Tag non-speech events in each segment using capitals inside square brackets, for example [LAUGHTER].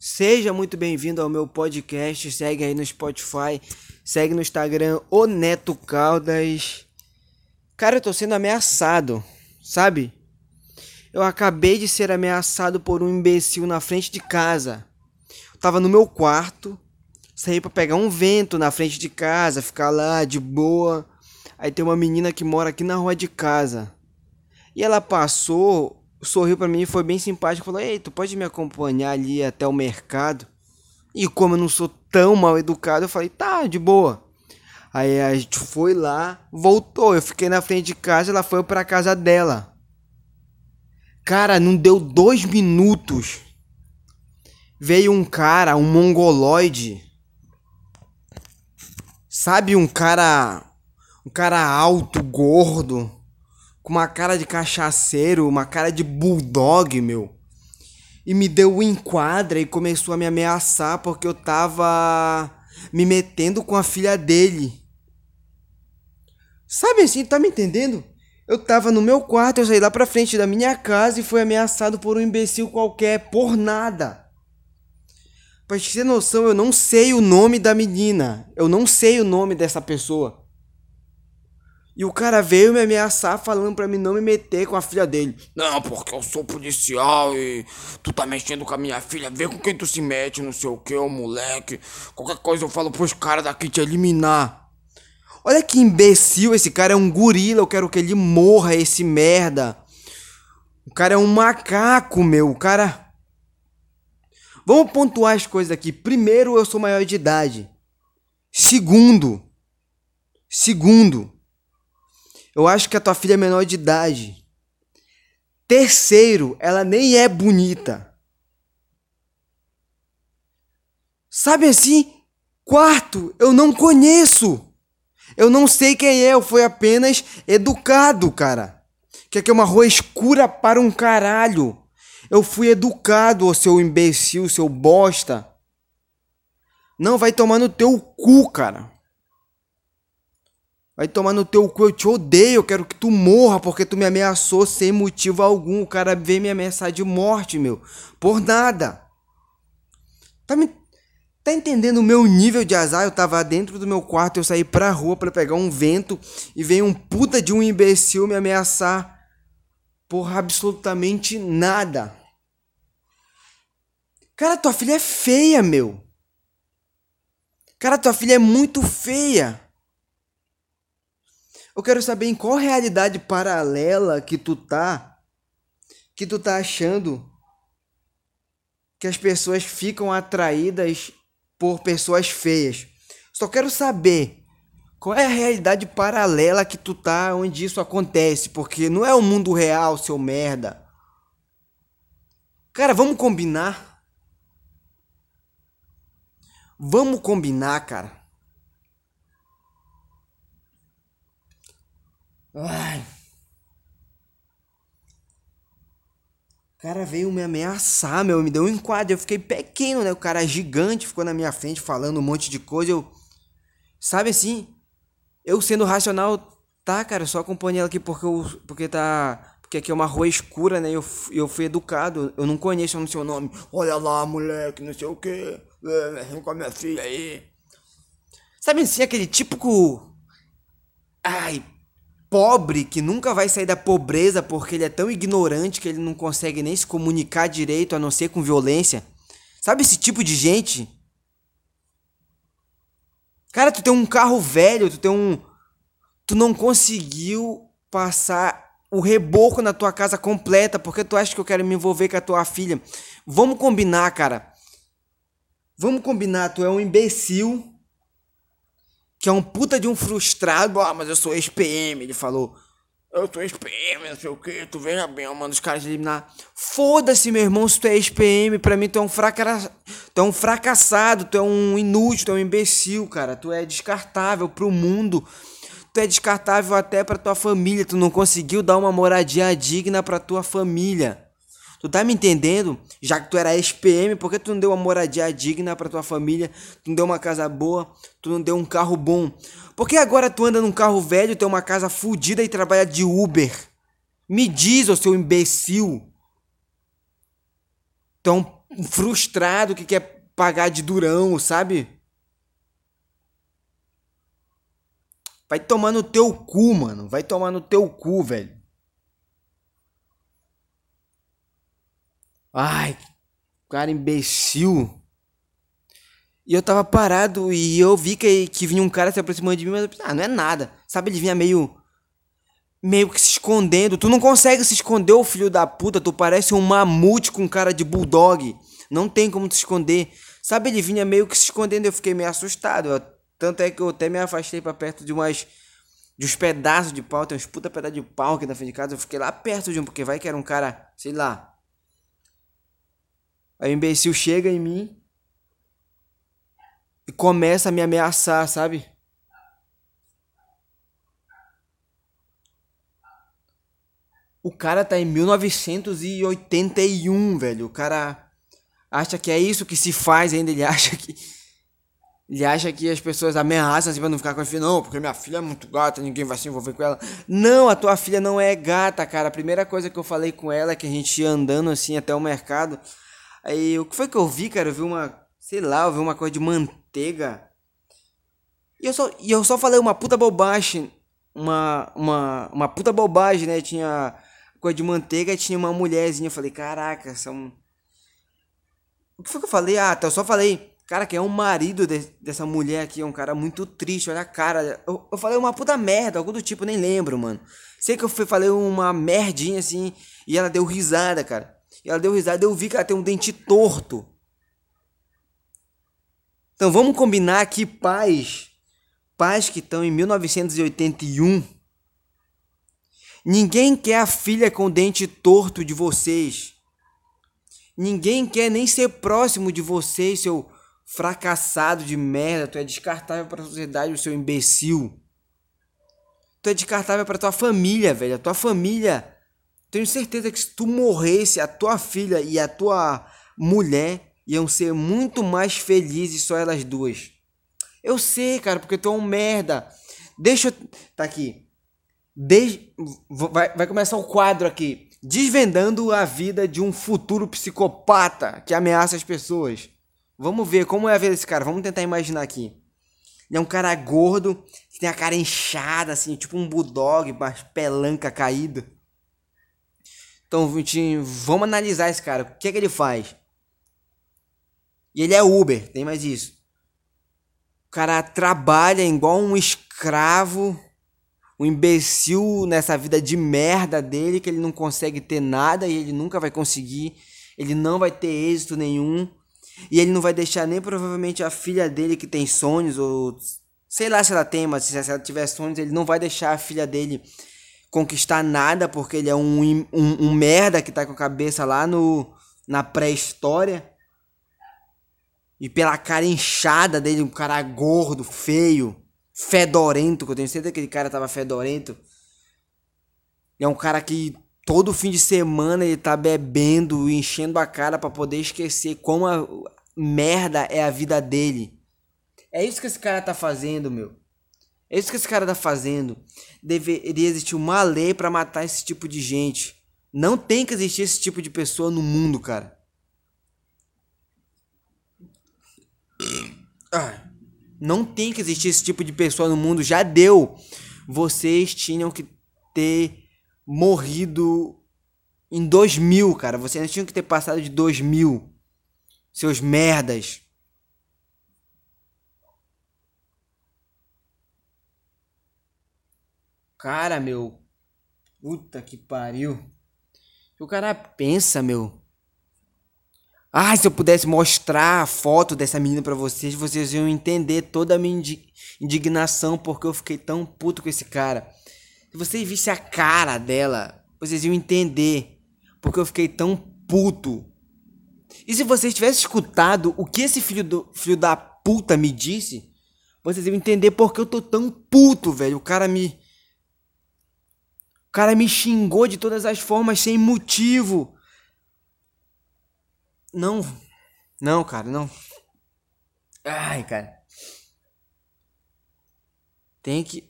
Seja muito bem-vindo ao meu podcast. Segue aí no Spotify, segue no Instagram, o Neto Caldas. Cara, eu tô sendo ameaçado, sabe? Eu acabei de ser ameaçado por um imbecil na frente de casa. Eu tava no meu quarto, saí para pegar um vento na frente de casa, ficar lá de boa. Aí tem uma menina que mora aqui na rua de casa. E ela passou, sorriu para mim, foi bem simpática, falou: "Ei, tu pode me acompanhar ali até o mercado?" E como eu não sou tão mal educado, eu falei: "Tá, de boa." Aí a gente foi lá, voltou, eu fiquei na frente de casa, ela foi para casa dela. Cara, não deu dois minutos. Veio um cara, um mongoloide. Sabe um cara. Um cara alto, gordo. Com uma cara de cachaceiro, uma cara de bulldog, meu. E me deu um enquadra e começou a me ameaçar porque eu tava me metendo com a filha dele. Sabe assim, tá me entendendo? Eu tava no meu quarto, eu saí lá pra frente da minha casa e fui ameaçado por um imbecil qualquer, por nada. Pra te ter noção, eu não sei o nome da menina. Eu não sei o nome dessa pessoa. E o cara veio me ameaçar falando pra mim não me meter com a filha dele. Não, porque eu sou policial e tu tá mexendo com a minha filha. Vê com quem tu se mete, não sei o que, ô moleque. Qualquer coisa eu falo pros caras daqui te eliminar. Olha que imbecil, esse cara é um gorila, eu quero que ele morra, esse merda. O cara é um macaco, meu, o cara... Vamos pontuar as coisas aqui. Primeiro, eu sou maior de idade. Segundo, segundo, eu acho que a tua filha é menor de idade. Terceiro, ela nem é bonita. Sabe assim? Quarto, eu não conheço. Eu não sei quem é, eu fui apenas educado, cara. Que aqui é uma rua escura para um caralho. Eu fui educado, ô seu imbecil, seu bosta. Não, vai tomar no teu cu, cara. Vai tomar no teu cu, eu te odeio, eu quero que tu morra porque tu me ameaçou sem motivo algum. O cara veio me ameaçar de morte, meu. Por nada. Tá me Tá entendendo o meu nível de azar? Eu tava dentro do meu quarto, eu saí pra rua para pegar um vento e veio um puta de um imbecil me ameaçar por absolutamente nada. Cara, tua filha é feia, meu. Cara, tua filha é muito feia. Eu quero saber em qual realidade paralela que tu tá, que tu tá achando que as pessoas ficam atraídas por pessoas feias. Só quero saber qual é a realidade paralela que tu tá onde isso acontece, porque não é o mundo real, seu merda. Cara, vamos combinar? Vamos combinar, cara. Ai. O cara veio me ameaçar, meu, me deu um enquadro. Eu fiquei pequeno, né? O cara gigante ficou na minha frente falando um monte de coisa. Eu. Sabe assim? Eu sendo racional, tá, cara, só acompanhei ela aqui porque eu. Porque tá. Porque aqui é uma rua escura, né? Eu, eu fui educado. Eu não conheço o seu nome. Olha lá, moleque, não sei o que. Vem com a minha filha aí. Sabe assim, aquele típico. Ai, pobre que nunca vai sair da pobreza porque ele é tão ignorante que ele não consegue nem se comunicar direito a não ser com violência. Sabe esse tipo de gente? Cara, tu tem um carro velho, tu tem um. Tu não conseguiu passar o reboco na tua casa completa porque tu acha que eu quero me envolver com a tua filha. Vamos combinar, cara. Vamos combinar, tu é um imbecil que é um puta de um frustrado. Ah, mas eu sou ex-PM, ele falou. Eu sou ex-PM, não sei o que, tu veja bem, eu mando os caras eliminar. Foda-se, meu irmão, se tu é ex-PM, pra mim tu é um fracassado, tu é um fracassado, tu é um inútil, tu é um imbecil, cara. Tu é descartável pro mundo. Tu é descartável até pra tua família, tu não conseguiu dar uma moradia digna pra tua família. Tu tá me entendendo? Já que tu era ex-PM, por que tu não deu uma moradia digna pra tua família? Tu não deu uma casa boa? Tu não deu um carro bom? Por que agora tu anda num carro velho, tem uma casa fodida e trabalha de Uber? Me diz, ô seu imbecil. Um frustrado que quer pagar de durão, sabe? Vai tomar no teu cu, mano. Vai tomar no teu cu, velho. Ai, cara imbecil. E eu tava parado e eu vi que, que vinha um cara se aproximando de mim, mas eu pensei, ah, não é nada. Sabe, ele vinha meio. meio que se escondendo. Tu não consegue se esconder, ô filho da puta. Tu parece um mamute com cara de bulldog. Não tem como te esconder. Sabe, ele vinha meio que se escondendo. Eu fiquei meio assustado. Eu, tanto é que eu até me afastei para perto de umas. de uns pedaços de pau. Tem uns puta pedaços de pau aqui na frente de casa. Eu fiquei lá perto de um, porque vai que era um cara, sei lá. Aí o imbecil chega em mim e começa a me ameaçar, sabe? O cara tá em 1981, velho. O cara acha que é isso que se faz ainda. Ele acha que. Ele acha que as pessoas ameaçam assim pra não ficar com a filha. Não, porque minha filha é muito gata, ninguém vai se envolver com ela. Não, a tua filha não é gata, cara. A primeira coisa que eu falei com ela é que a gente ia andando assim até o mercado. Aí, o que foi que eu vi, cara? Eu vi uma. Sei lá, eu vi uma coisa de manteiga. E eu só, e eu só falei uma puta bobagem. Uma, uma, uma puta bobagem, né? Tinha coisa de manteiga tinha uma mulherzinha. Eu falei, caraca, são. O que foi que eu falei? Ah, tá, eu só falei, cara, que é um marido de, dessa mulher aqui, é um cara muito triste, olha a cara. Eu, eu falei uma puta merda, algo do tipo, nem lembro, mano. Sei que eu fui, falei uma merdinha assim, e ela deu risada, cara. E ela deu risada, eu vi que ela tem um dente torto. Então vamos combinar aqui, pais, pais que estão em 1981. Ninguém quer a filha com o dente torto de vocês. Ninguém quer nem ser próximo de vocês, seu fracassado de merda. Tu é descartável para a sociedade, o seu imbecil. Tu é descartável para tua família, velho. A tua família. Tenho certeza que se tu morresse, a tua filha e a tua mulher iam ser muito mais felizes só elas duas. Eu sei, cara, porque tu é um merda. Deixa eu. Tá aqui. Des... Vai, vai começar o quadro aqui. Desvendando a vida de um futuro psicopata que ameaça as pessoas. Vamos ver como é a vida desse cara. Vamos tentar imaginar aqui. Ele é um cara gordo, que tem a cara inchada, assim, tipo um bulldog, mas pelanca caída. Então, vamos analisar esse cara. O que é que ele faz? E ele é Uber, tem mais isso. O cara trabalha igual um escravo, um imbecil nessa vida de merda dele, que ele não consegue ter nada e ele nunca vai conseguir. Ele não vai ter êxito nenhum. E ele não vai deixar nem provavelmente a filha dele que tem sonhos, ou sei lá se ela tem, mas se ela tiver sonhos, ele não vai deixar a filha dele conquistar nada, porque ele é um, um, um merda que tá com a cabeça lá no, na pré-história. E pela cara inchada dele, um cara gordo, feio, fedorento, que eu tenho certeza que aquele cara tava fedorento. É um cara que todo fim de semana ele tá bebendo e enchendo a cara para poder esquecer como a merda é a vida dele. É isso que esse cara tá fazendo, meu. É isso que esse cara tá fazendo. Deveria existir uma lei para matar esse tipo de gente. Não tem que existir esse tipo de pessoa no mundo, cara. Não tem que existir esse tipo de pessoa no mundo. Já deu. Vocês tinham que ter morrido em 2000, cara. Vocês tinham que ter passado de 2000. Seus merdas. Cara, meu. Puta que pariu. O cara pensa, meu. Ah, se eu pudesse mostrar a foto dessa menina para vocês, vocês iam entender toda a minha indignação porque eu fiquei tão puto com esse cara. Se vocês vissem a cara dela, vocês iam entender porque eu fiquei tão puto. E se vocês tivessem escutado o que esse filho, do, filho da puta me disse, vocês iam entender porque eu tô tão puto, velho. O cara me. Cara me xingou de todas as formas sem motivo. Não. Não, cara, não. Ai, cara. Tem que.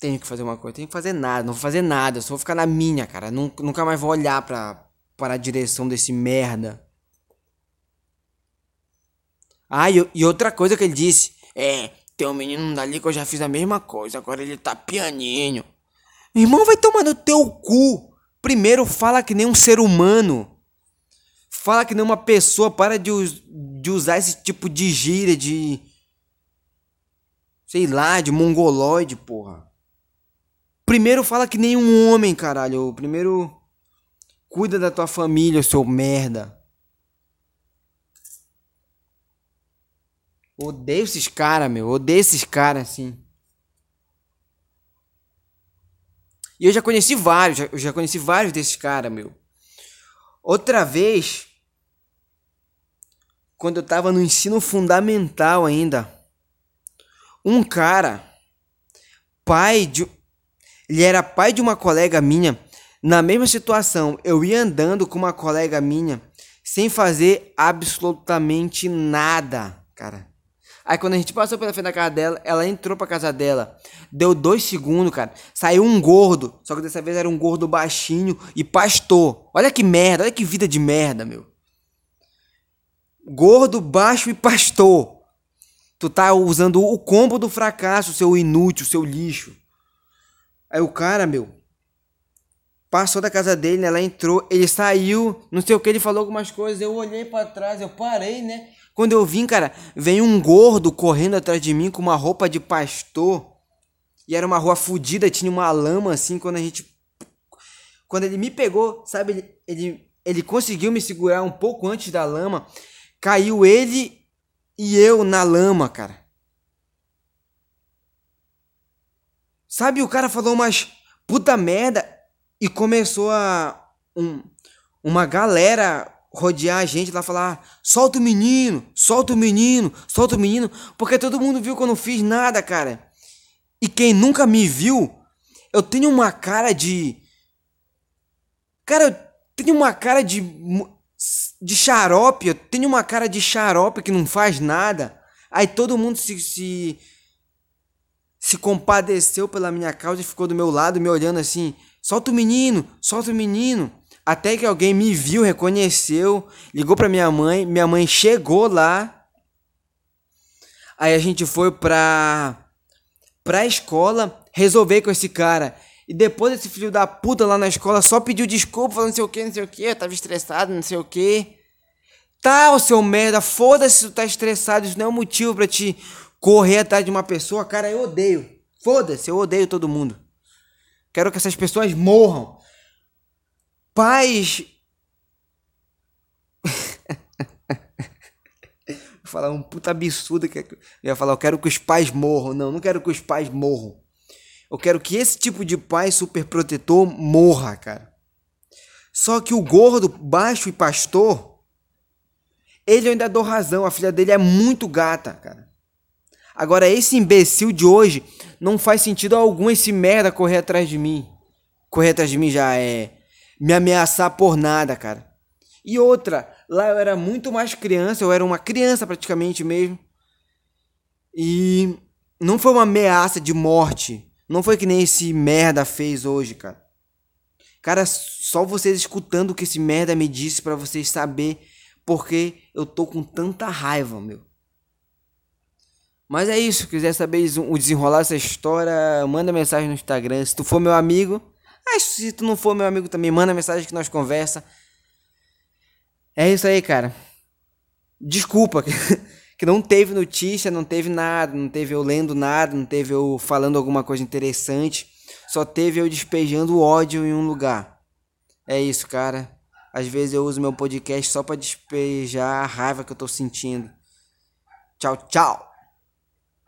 Tenho que fazer uma coisa. Tenho que fazer nada. Não vou fazer nada. Só vou ficar na minha, cara. Nunca mais vou olhar pra, para a direção desse merda. Ah, e, e outra coisa que ele disse. É, tem um menino dali que eu já fiz a mesma coisa, agora ele tá pianinho. Irmão, vai tomar no teu cu. Primeiro fala que nem um ser humano. Fala que nem uma pessoa. Para de, de usar esse tipo de gíria, de. Sei lá, de mongoloide, porra. Primeiro fala que nem um homem, caralho. Primeiro. Cuida da tua família, seu merda. Odeio esses caras, meu. Odeio esses caras, assim. E eu já conheci vários, eu já conheci vários desses caras, meu. Outra vez, quando eu tava no ensino fundamental ainda, um cara, pai de. Ele era pai de uma colega minha, na mesma situação. Eu ia andando com uma colega minha, sem fazer absolutamente nada, cara. Aí quando a gente passou pela frente da casa dela, ela entrou pra casa dela. Deu dois segundos, cara. Saiu um gordo. Só que dessa vez era um gordo baixinho e pastor. Olha que merda, olha que vida de merda, meu. Gordo, baixo e pastor. Tu tá usando o combo do fracasso, seu inútil, seu lixo. Aí o cara, meu, passou da casa dele, ela entrou, ele saiu, não sei o que, ele falou algumas coisas, eu olhei para trás, eu parei, né? Quando eu vim, cara, veio um gordo correndo atrás de mim com uma roupa de pastor. E era uma rua fodida, tinha uma lama assim, quando a gente. Quando ele me pegou, sabe, ele, ele, ele conseguiu me segurar um pouco antes da lama. Caiu ele e eu na lama, cara. Sabe, o cara falou umas puta merda e começou a. Um, uma galera rodear a gente lá falar: solta o menino, solta o menino, solta o menino, porque todo mundo viu que eu não fiz nada, cara. E quem nunca me viu, eu tenho uma cara de. Cara, eu tenho uma cara de. de xarope, eu tenho uma cara de xarope que não faz nada. Aí todo mundo se, se. se compadeceu pela minha causa e ficou do meu lado me olhando assim: solta o menino, solta o menino. Até que alguém me viu, reconheceu, ligou para minha mãe, minha mãe chegou lá. Aí a gente foi pra pra escola resolver com esse cara. E depois esse filho da puta lá na escola só pediu desculpa, falando não sei o que, não sei o que, eu tava estressado, não sei o que. Tá, seu merda, foda-se se tu tá estressado, isso não é um motivo para te correr atrás de uma pessoa, cara, eu odeio. Foda-se, eu odeio todo mundo. Quero que essas pessoas morram pais. [LAUGHS] Falar um puta absurdo que eu ia falar, eu quero que os pais morram. Não, não quero que os pais morram. Eu quero que esse tipo de pai super protetor morra, cara. Só que o gordo, baixo e pastor, ele ainda dou razão, a filha dele é muito gata, cara. Agora, esse imbecil de hoje não faz sentido algum esse merda correr atrás de mim. Correr atrás de mim já é me ameaçar por nada, cara. E outra, lá eu era muito mais criança, eu era uma criança praticamente mesmo. E não foi uma ameaça de morte. Não foi que nem esse merda fez hoje, cara. Cara, só vocês escutando o que esse merda me disse para vocês saber porque eu tô com tanta raiva, meu. Mas é isso, quiser saber o desenrolar dessa história, manda mensagem no Instagram. Se tu for meu amigo, mas se tu não for meu amigo também, manda mensagem que nós conversa. É isso aí, cara. Desculpa [LAUGHS] que não teve notícia, não teve nada, não teve eu lendo nada, não teve eu falando alguma coisa interessante. Só teve eu despejando ódio em um lugar. É isso, cara. Às vezes eu uso meu podcast só para despejar a raiva que eu tô sentindo. Tchau, tchau.